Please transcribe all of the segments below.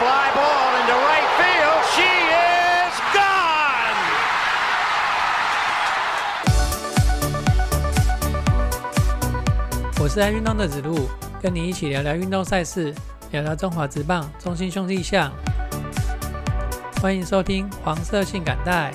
fly ball into right field. She is gone. 我是爱运动的子路，跟你一起聊聊运动赛事，聊聊中华职棒中心兄弟象。欢迎收听黄色性感带。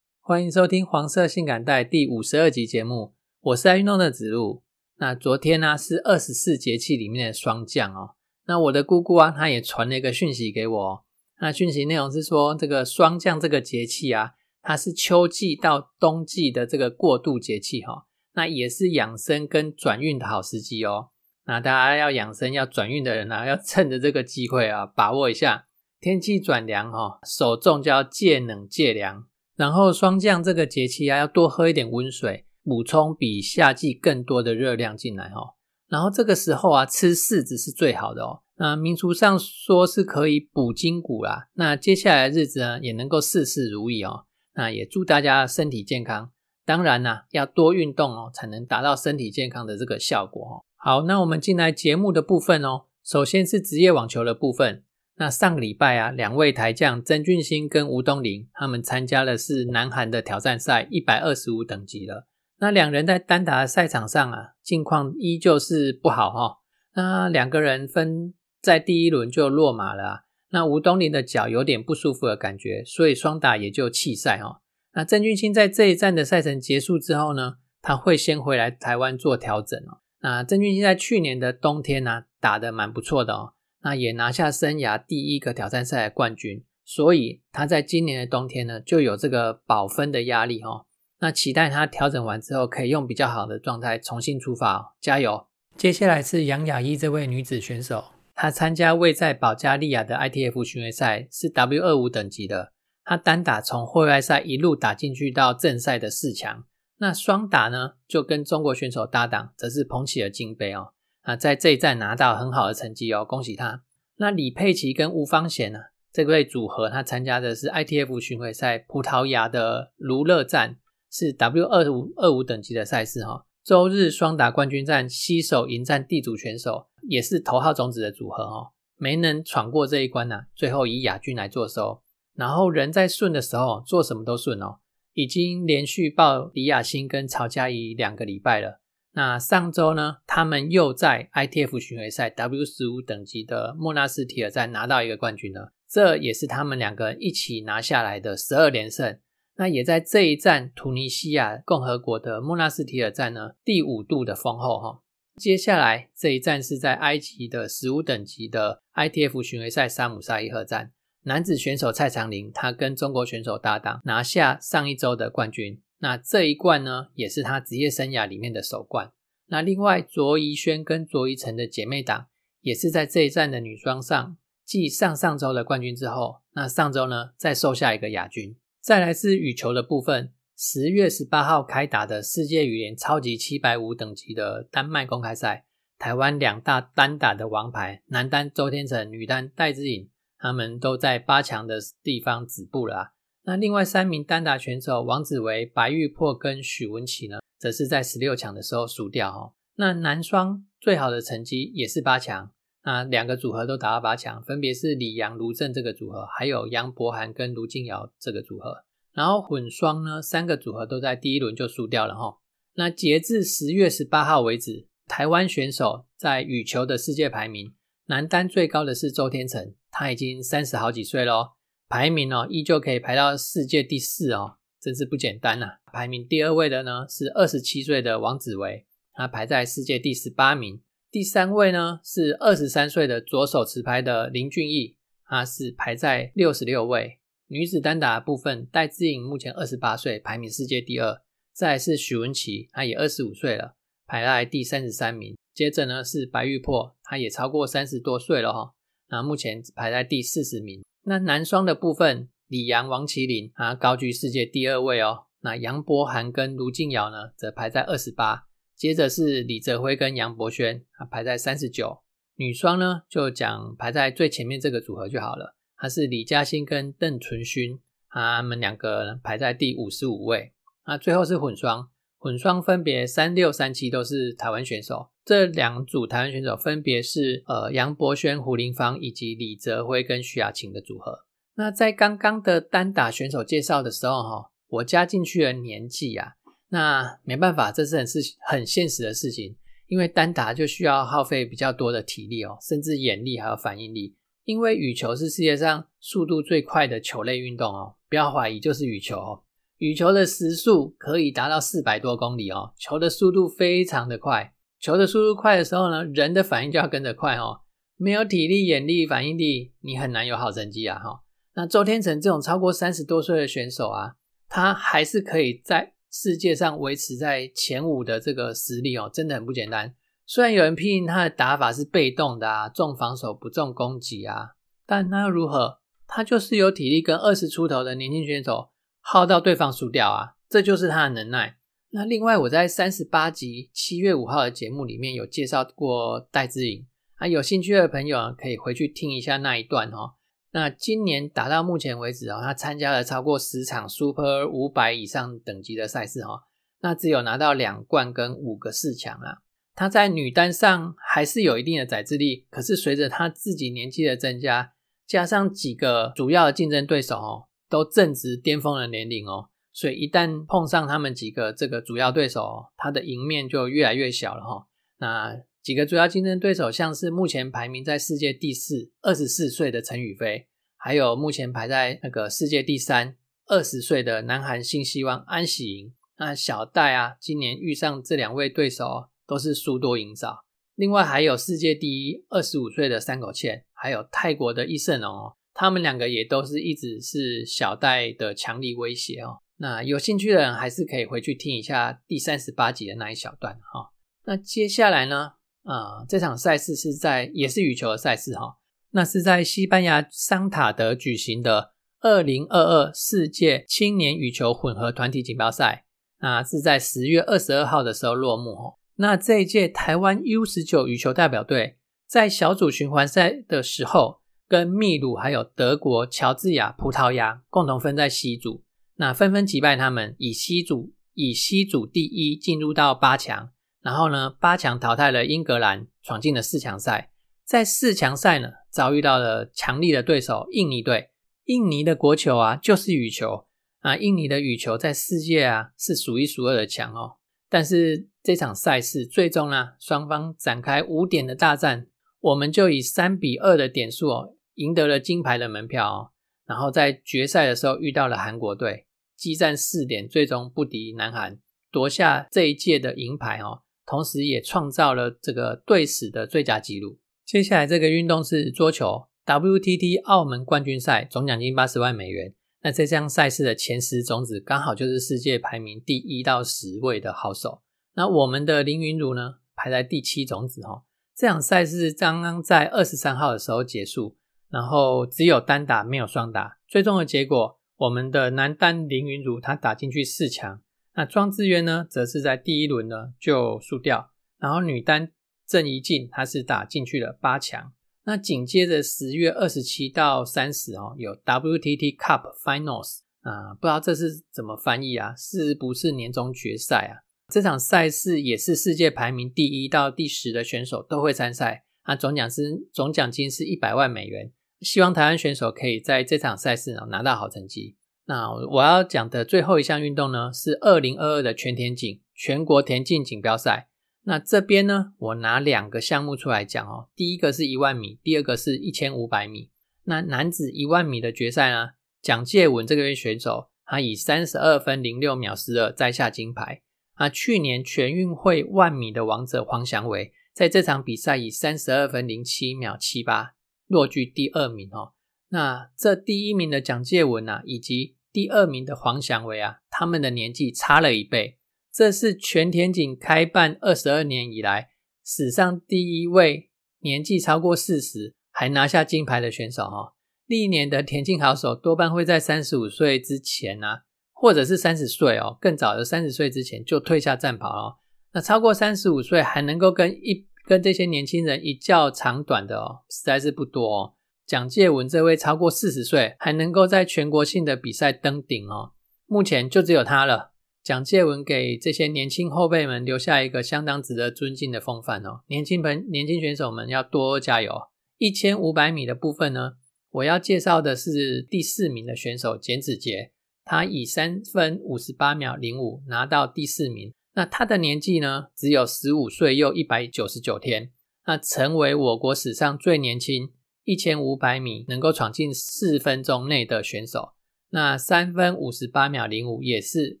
欢迎收听黄色性感带第五十二集节目，我是爱运动的子路。那昨天呢是二十四节气里面的霜降哦。那我的姑姑啊，她也传了一个讯息给我。那讯息内容是说，这个霜降这个节气啊，它是秋季到冬季的这个过渡节气哈。那也是养生跟转运的好时机哦。那大家要养生要转运的人呢，要趁着这个机会啊，把握一下。天气转凉哈，手重就要戒冷戒凉。然后霜降这个节气啊，要多喝一点温水，补充比夏季更多的热量进来哦。然后这个时候啊，吃柿子是最好的哦。那民俗上说是可以补筋骨啦。那接下来的日子呢，也能够事事如意哦。那也祝大家身体健康。当然呢，要多运动哦，才能达到身体健康的这个效果哦。好，那我们进来节目的部分哦。首先是职业网球的部分。那上个礼拜啊，两位台将曾俊欣跟吴东林，他们参加的是南韩的挑战赛一百二十五等级了。那两人在单打的赛场上啊，境况依旧是不好哈。那两个人分在第一轮就落马了。那吴东林的脚有点不舒服的感觉，所以双打也就弃赛哈。那曾俊欣在这一站的赛程结束之后呢，他会先回来台湾做调整哦。那曾俊欣在去年的冬天呢，打得蛮不错的哦。那也拿下生涯第一个挑战赛的冠军，所以他在今年的冬天呢就有这个保分的压力哈。那期待他调整完之后可以用比较好的状态重新出发哦，加油！接下来是杨雅一这位女子选手，她参加位在保加利亚的 ITF 巡回赛是 W 二五等级的，她单打从会外赛一路打进去到正赛的四强，那双打呢就跟中国选手搭档，则是捧起了金杯哦。啊，在这一站拿到很好的成绩哦，恭喜他。那李佩琦跟吴方贤呢，这位组合，他参加的是 ITF 巡回赛葡萄牙的卢勒站，是 W 二五二五等级的赛事哈。周日双打冠军战，西手迎战地主选手，也是头号种子的组合哦，没能闯过这一关呢，最后以亚军来做收。然后人在顺的时候，做什么都顺哦，已经连续爆李雅欣跟曹佳怡两个礼拜了。那上周呢，他们又在 ITF 巡回赛 W 十五等级的莫纳斯提尔站拿到一个冠军了，这也是他们两个一起拿下来的十二连胜。那也在这一站突尼西亚共和国的莫纳斯提尔站呢，第五度的封后哈。接下来这一站是在埃及的十五等级的 ITF 巡回赛沙姆沙伊赫站，男子选手蔡长林他跟中国选手搭档拿下上一周的冠军。那这一冠呢，也是他职业生涯里面的首冠。那另外，卓怡萱跟卓怡晨的姐妹档，也是在这一站的女双上，继上上周的冠军之后，那上周呢再收下一个亚军。再来是羽球的部分，十月十八号开打的世界羽联超级七百五等级的丹麦公开赛，台湾两大单打的王牌，男单周天成，女单戴资颖，他们都在八强的地方止步了。那另外三名单打选手王子维、白玉珀跟许文琪呢，则是在十六强的时候输掉哦。那男双最好的成绩也是八强，那两个组合都打到八强，分别是李阳、卢正这个组合，还有杨博涵跟卢静瑶这个组合。然后混双呢，三个组合都在第一轮就输掉了哈。那截至十月十八号为止，台湾选手在羽球的世界排名，男单最高的是周天成，他已经三十好几岁喽。排名哦，依旧可以排到世界第四哦，真是不简单呐。排名第二位的呢是二十七岁的王子维，他排在世界第十八名。第三位呢是二十三岁的左手持拍的林俊逸，他是排在六十六位。女子单打部分，戴资颖目前二十八岁，排名世界第二。再是许文琪，她也二十五岁了，排在第三十三名。接着呢是白玉珀，她也超过三十多岁了哈，那目前排在第四十名。那男双的部分，李阳、王麒麟啊高居世界第二位哦。那杨博涵跟卢静瑶呢，则排在二十八。接着是李泽辉跟杨博轩啊，排在三十九。女双呢，就讲排在最前面这个组合就好了。他是李嘉欣跟邓淳勋，他们两个排在第五十五位。那最后是混双，混双分别三六三七都是台湾选手，这两组台湾选手分别是呃杨博轩、胡林芳以及李泽辉跟徐雅琴的组合。那在刚刚的单打选手介绍的时候，哈，我加进去的年纪啊，那没办法，这是很是很现实的事情，因为单打就需要耗费比较多的体力哦，甚至眼力还有反应力。因为羽球是世界上速度最快的球类运动哦，不要怀疑，就是羽球哦。羽球的时速可以达到四百多公里哦，球的速度非常的快。球的速度快的时候呢，人的反应就要跟着快哦。没有体力、眼力、反应力，你很难有好成绩啊！哈，那周天成这种超过三十多岁的选手啊，他还是可以在世界上维持在前五的这个实力哦，真的很不简单。虽然有人批评他的打法是被动的啊，重防守不重攻击啊，但那又如何？他就是有体力跟二十出头的年轻选手。耗到对方输掉啊，这就是他的能耐。那另外，我在三十八集七月五号的节目里面有介绍过戴资颖啊，有兴趣的朋友可以回去听一下那一段哦。那今年打到目前为止哦，他参加了超过十场 Super 五百以上等级的赛事哈，那只有拿到两冠跟五个四强啊。他在女单上还是有一定的载资力，可是随着他自己年纪的增加，加上几个主要的竞争对手哦。都正值巅峰的年龄哦，所以一旦碰上他们几个这个主要对手，他的赢面就越来越小了哈。那几个主要竞争对手，像是目前排名在世界第四、二十四岁的陈宇飞，还有目前排在那个世界第三、二十岁的南韩新希望安喜莹。那小戴啊，今年遇上这两位对手都是输多赢少。另外还有世界第一、二十五岁的三口茜，还有泰国的伊胜龙哦。他们两个也都是一直是小戴的强力威胁哦。那有兴趣的人还是可以回去听一下第三十八集的那一小段哈。那接下来呢，啊，这场赛事是在也是羽球的赛事哈。那是在西班牙桑塔德举行的二零二二世界青年羽球混合团体锦标赛，那是在十月二十二号的时候落幕哦。那这一届台湾 U 十九羽球代表队在小组循环赛的时候。跟秘鲁还有德国、乔治亚、葡萄牙共同分在西组，那纷纷击败他们，以西组以西组第一进入到八强，然后呢，八强淘汰了英格兰，闯进了四强赛。在四强赛呢，遭遇到了强力的对手印尼队。印尼的国球啊，就是羽球啊，印尼的羽球在世界啊是数一数二的强哦。但是这场赛事最终呢，双方展开五点的大战。我们就以三比二的点数哦，赢得了金牌的门票哦。然后在决赛的时候遇到了韩国队，激战四点，最终不敌南韩，夺下这一届的银牌哦。同时也创造了这个队史的最佳纪录。接下来这个运动是桌球 WTT 澳门冠军赛，总奖金八十万美元。那这项赛事的前十种子刚好就是世界排名第一到十位的好手。那我们的林云儒呢，排在第七种子哈。这场赛事刚刚在二十三号的时候结束，然后只有单打没有双打。最终的结果，我们的男单林云儒他打进去四强，那庄智渊呢，则是在第一轮呢就输掉。然后女单郑怡静她是打进去了八强。那紧接着十月二十七到三十哦，有 WTT Cup Finals 啊，不知道这是怎么翻译啊？是不是年终决赛啊？这场赛事也是世界排名第一到第十的选手都会参赛，啊，总奖金总奖金是一百万美元。希望台湾选手可以在这场赛事呢拿到好成绩。那我要讲的最后一项运动呢是二零二二的全田径全国田径锦标赛。那这边呢，我拿两个项目出来讲哦，第一个是一万米，第二个是一千五百米。那男子一万米的决赛呢，蒋介文这个位选手他以三十二分零六秒十二摘下金牌。啊，去年全运会万米的王者黄祥伟，在这场比赛以三十二分零七秒七八落居第二名哦。那这第一名的蒋介文啊，以及第二名的黄祥伟啊，他们的年纪差了一倍。这是全田径开办二十二年以来史上第一位年纪超过四十还拿下金牌的选手哈。历年的田径好手多半会在三十五岁之前呢。或者是三十岁哦，更早的三十岁之前就退下战袍哦。那超过三十五岁还能够跟一跟这些年轻人一较长短的哦，实在是不多哦。蒋介文这位超过四十岁还能够在全国性的比赛登顶哦，目前就只有他了。蒋介文给这些年轻后辈们留下一个相当值得尊敬的风范哦。年轻朋年轻选手们要多加油！一千五百米的部分呢，我要介绍的是第四名的选手简子杰，他以三分五十八秒零五拿到第四名。那他的年纪呢，只有十五岁又一百九十九天，那成为我国史上最年轻一千五百米能够闯进四分钟内的选手。那三分五十八秒零五也是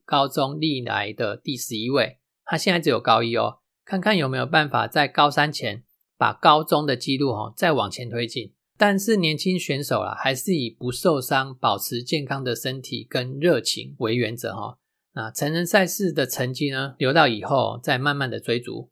高中历来的第十一位，他现在只有高一哦，看看有没有办法在高三前把高中的纪录哦再往前推进。但是年轻选手啊，还是以不受伤、保持健康的身体跟热情为原则哈。那成人赛事的成绩呢，留到以后再慢慢的追逐。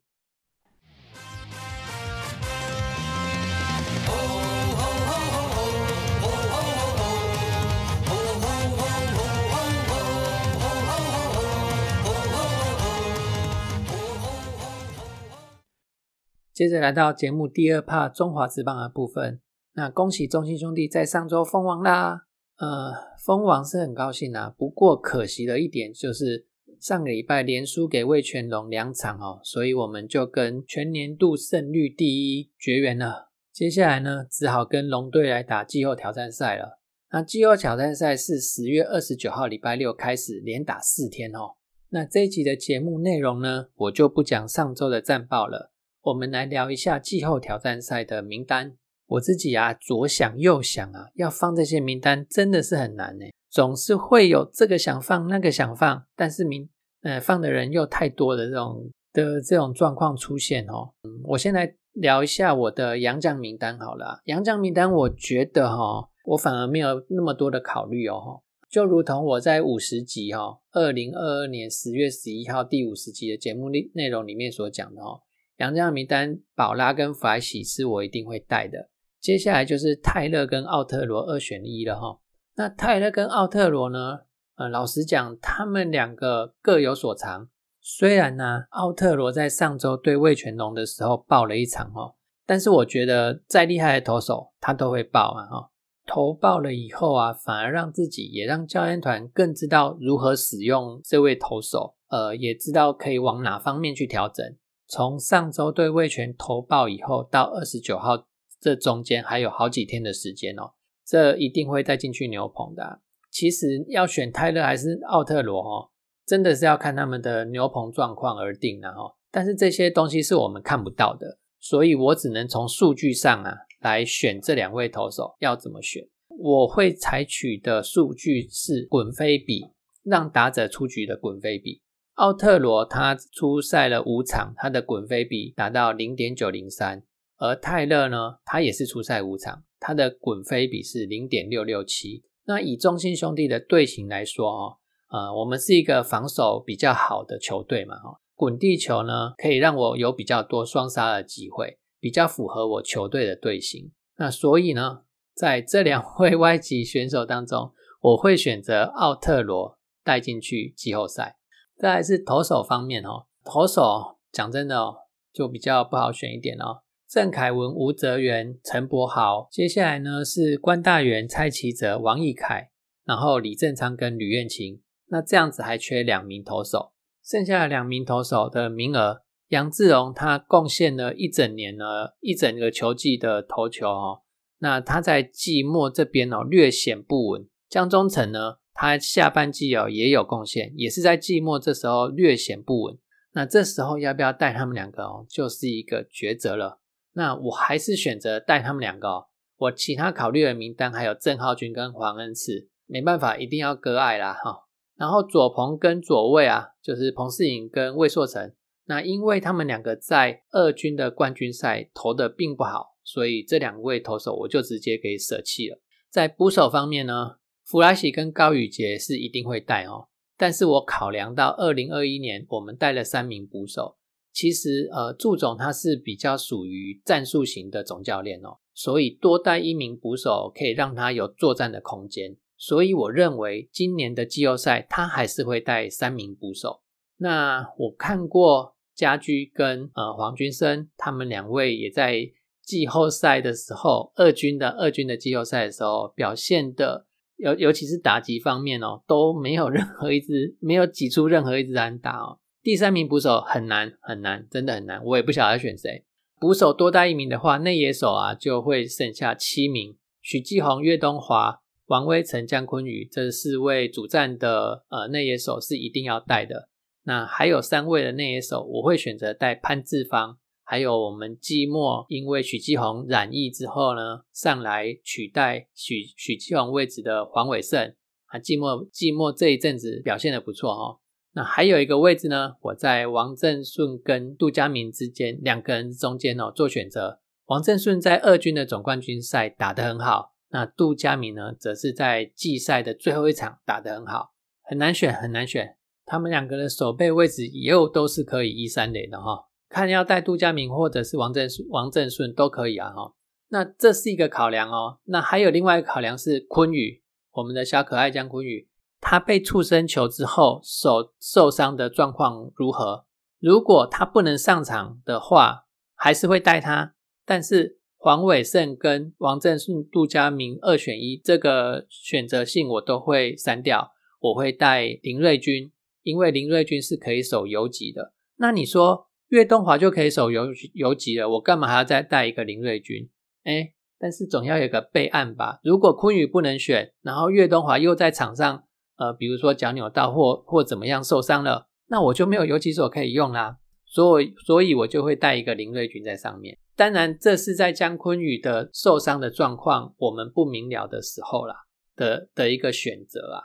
接着来到节目第二 part 中华职棒的部分，那恭喜中信兄弟在上周封王啦！呃，封王是很高兴啊，不过可惜的一点就是上个礼拜连输给魏全龙两场哦，所以我们就跟全年度胜率第一绝缘了。接下来呢，只好跟龙队来打季后挑战赛了。那季后挑战赛是十月二十九号礼拜六开始，连打四天哦。那这一集的节目内容呢，我就不讲上周的战报了。我们来聊一下季后挑战赛的名单。我自己啊，左想右想啊，要放这些名单真的是很难呢。总是会有这个想放，那个想放，但是名呃放的人又太多的这种的这种状况出现哦。嗯，我先来聊一下我的洋将名单好了。洋将名单，我觉得哈，我反而没有那么多的考虑哦。就如同我在五十集哈，二零二二年十月十一号第五十集的节目内内容里面所讲的哦。杨将名单，宝拉跟弗莱喜是我一定会带的。接下来就是泰勒跟奥特罗二选一了哈。那泰勒跟奥特罗呢？呃，老实讲，他们两个各有所长。虽然呢，奥特罗在上周对魏全龙的时候爆了一场哈，但是我觉得再厉害的投手他都会爆啊哈。投爆了以后啊，反而让自己也让教练团更知道如何使用这位投手，呃，也知道可以往哪方面去调整。从上周对魏权投报以后，到二十九号这中间还有好几天的时间哦，这一定会再进去牛棚的。其实要选泰勒还是奥特罗哦，真的是要看他们的牛棚状况而定的哈。但是这些东西是我们看不到的，所以我只能从数据上啊来选这两位投手要怎么选。我会采取的数据是滚飞比，让打者出局的滚飞比。奥特罗他出赛了五场，他的滚飞比达到零点九零三，而泰勒呢，他也是出赛五场，他的滚飞比是零点六六七。那以中信兄弟的队形来说哦，呃，我们是一个防守比较好的球队嘛，滚地球呢可以让我有比较多双杀的机会，比较符合我球队的队形。那所以呢，在这两位 外籍选手当中，我会选择奥特罗带进去季后赛。再来是投手方面哦，投手讲真的哦，就比较不好选一点哦。郑凯文、吴泽源、陈柏豪，接下来呢是关大元、蔡奇哲、王义凯，然后李正昌跟吕彦青。那这样子还缺两名投手，剩下两名投手的名额，杨志荣他贡献了一整年呢，一整个球季的投球哦。那他在季末这边哦略显不稳，江中诚呢？他下半季哦也有贡献，也是在季末这时候略显不稳。那这时候要不要带他们两个哦，就是一个抉择了。那我还是选择带他们两个哦。我其他考虑的名单还有郑浩君跟黄恩赐，没办法，一定要割爱啦哈。然后左鹏跟左卫啊，就是彭世颖跟魏硕成。那因为他们两个在二军的冠军赛投的并不好，所以这两位投手我就直接给舍弃了。在捕手方面呢？弗莱西跟高宇杰是一定会带哦，但是我考量到二零二一年我们带了三名捕手，其实呃祝总他是比较属于战术型的总教练哦，所以多带一名捕手可以让他有作战的空间，所以我认为今年的季后赛他还是会带三名捕手。那我看过家居跟呃黄君生他们两位也在季后赛的时候，二军的二军的季后赛的时候表现的。尤尤其是打击方面哦，都没有任何一支没有挤出任何一支安打哦。第三名捕手很难很难，真的很难，我也不晓得选谁。捕手多带一名的话，内野手啊就会剩下七名：许继宏、岳东华、王威成、江坤宇这四位主战的呃内野手是一定要带的。那还有三位的内野手，我会选择带潘志芳。还有我们季末，因为许继宏染疫之后呢，上来取代许许继宏位置的黄伟胜啊，季末季末这一阵子表现的不错哦。那还有一个位置呢，我在王正顺跟杜佳明之间两个人中间哦做选择。王正顺在二军的总冠军赛打得很好，那杜佳明呢，则是在季赛的最后一场打得很好，很难选很难选。他们两个的守备位置又都是可以一三垒的哈。看要带杜佳明或者是王正王正顺都可以啊哈，那这是一个考量哦。那还有另外一个考量是昆宇，我们的小可爱江昆宇，他被触身球之后手受伤的状况如何？如果他不能上场的话，还是会带他。但是黄伟胜跟王正顺、杜佳明二选一，这个选择性我都会删掉。我会带林瑞军，因为林瑞军是可以守游击的。那你说？岳东华就可以守游游击了，我干嘛还要再带一个林瑞军？哎，但是总要有个备案吧。如果昆宇不能选，然后岳东华又在场上，呃，比如说脚扭到或或怎么样受伤了，那我就没有游击手可以用啦。所以，所以我就会带一个林瑞军在上面。当然，这是在江昆宇的受伤的状况我们不明了的时候啦的的一个选择啊。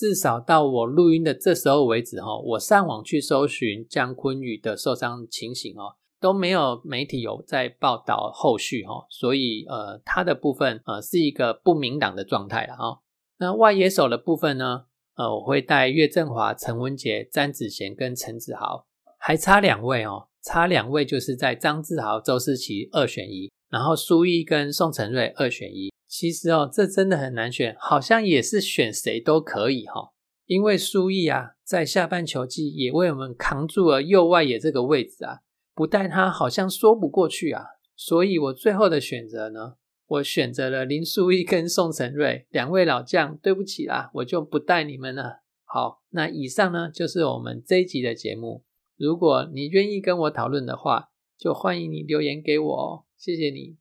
至少到我录音的这时候为止，哈，我上网去搜寻姜昆宇的受伤情形，哦，都没有媒体有在报道后续，哈，所以，呃，他的部分，呃，是一个不明朗的状态了，哈。那外野手的部分呢，呃，我会带岳振华、陈文杰、詹子贤跟陈子豪，还差两位哦，差两位就是在张志豪、周思齐二选一，然后苏毅跟宋承瑞二选一。其实哦，这真的很难选，好像也是选谁都可以哈。因为苏毅啊，在下半球季也为我们扛住了右外野这个位置啊，不带他好像说不过去啊。所以我最后的选择呢，我选择了林书义跟宋承瑞两位老将。对不起啦，我就不带你们了。好，那以上呢就是我们这一集的节目。如果你愿意跟我讨论的话，就欢迎你留言给我哦。谢谢你。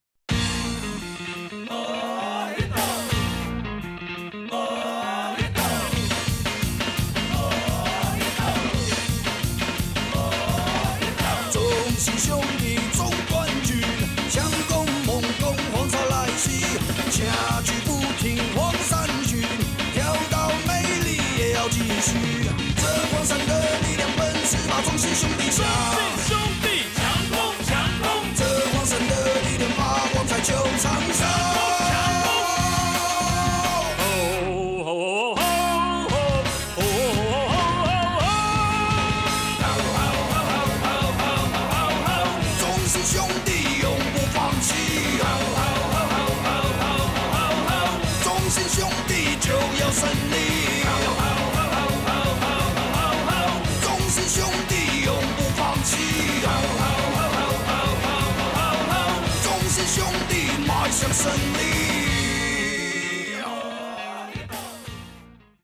兄弟，兄弟。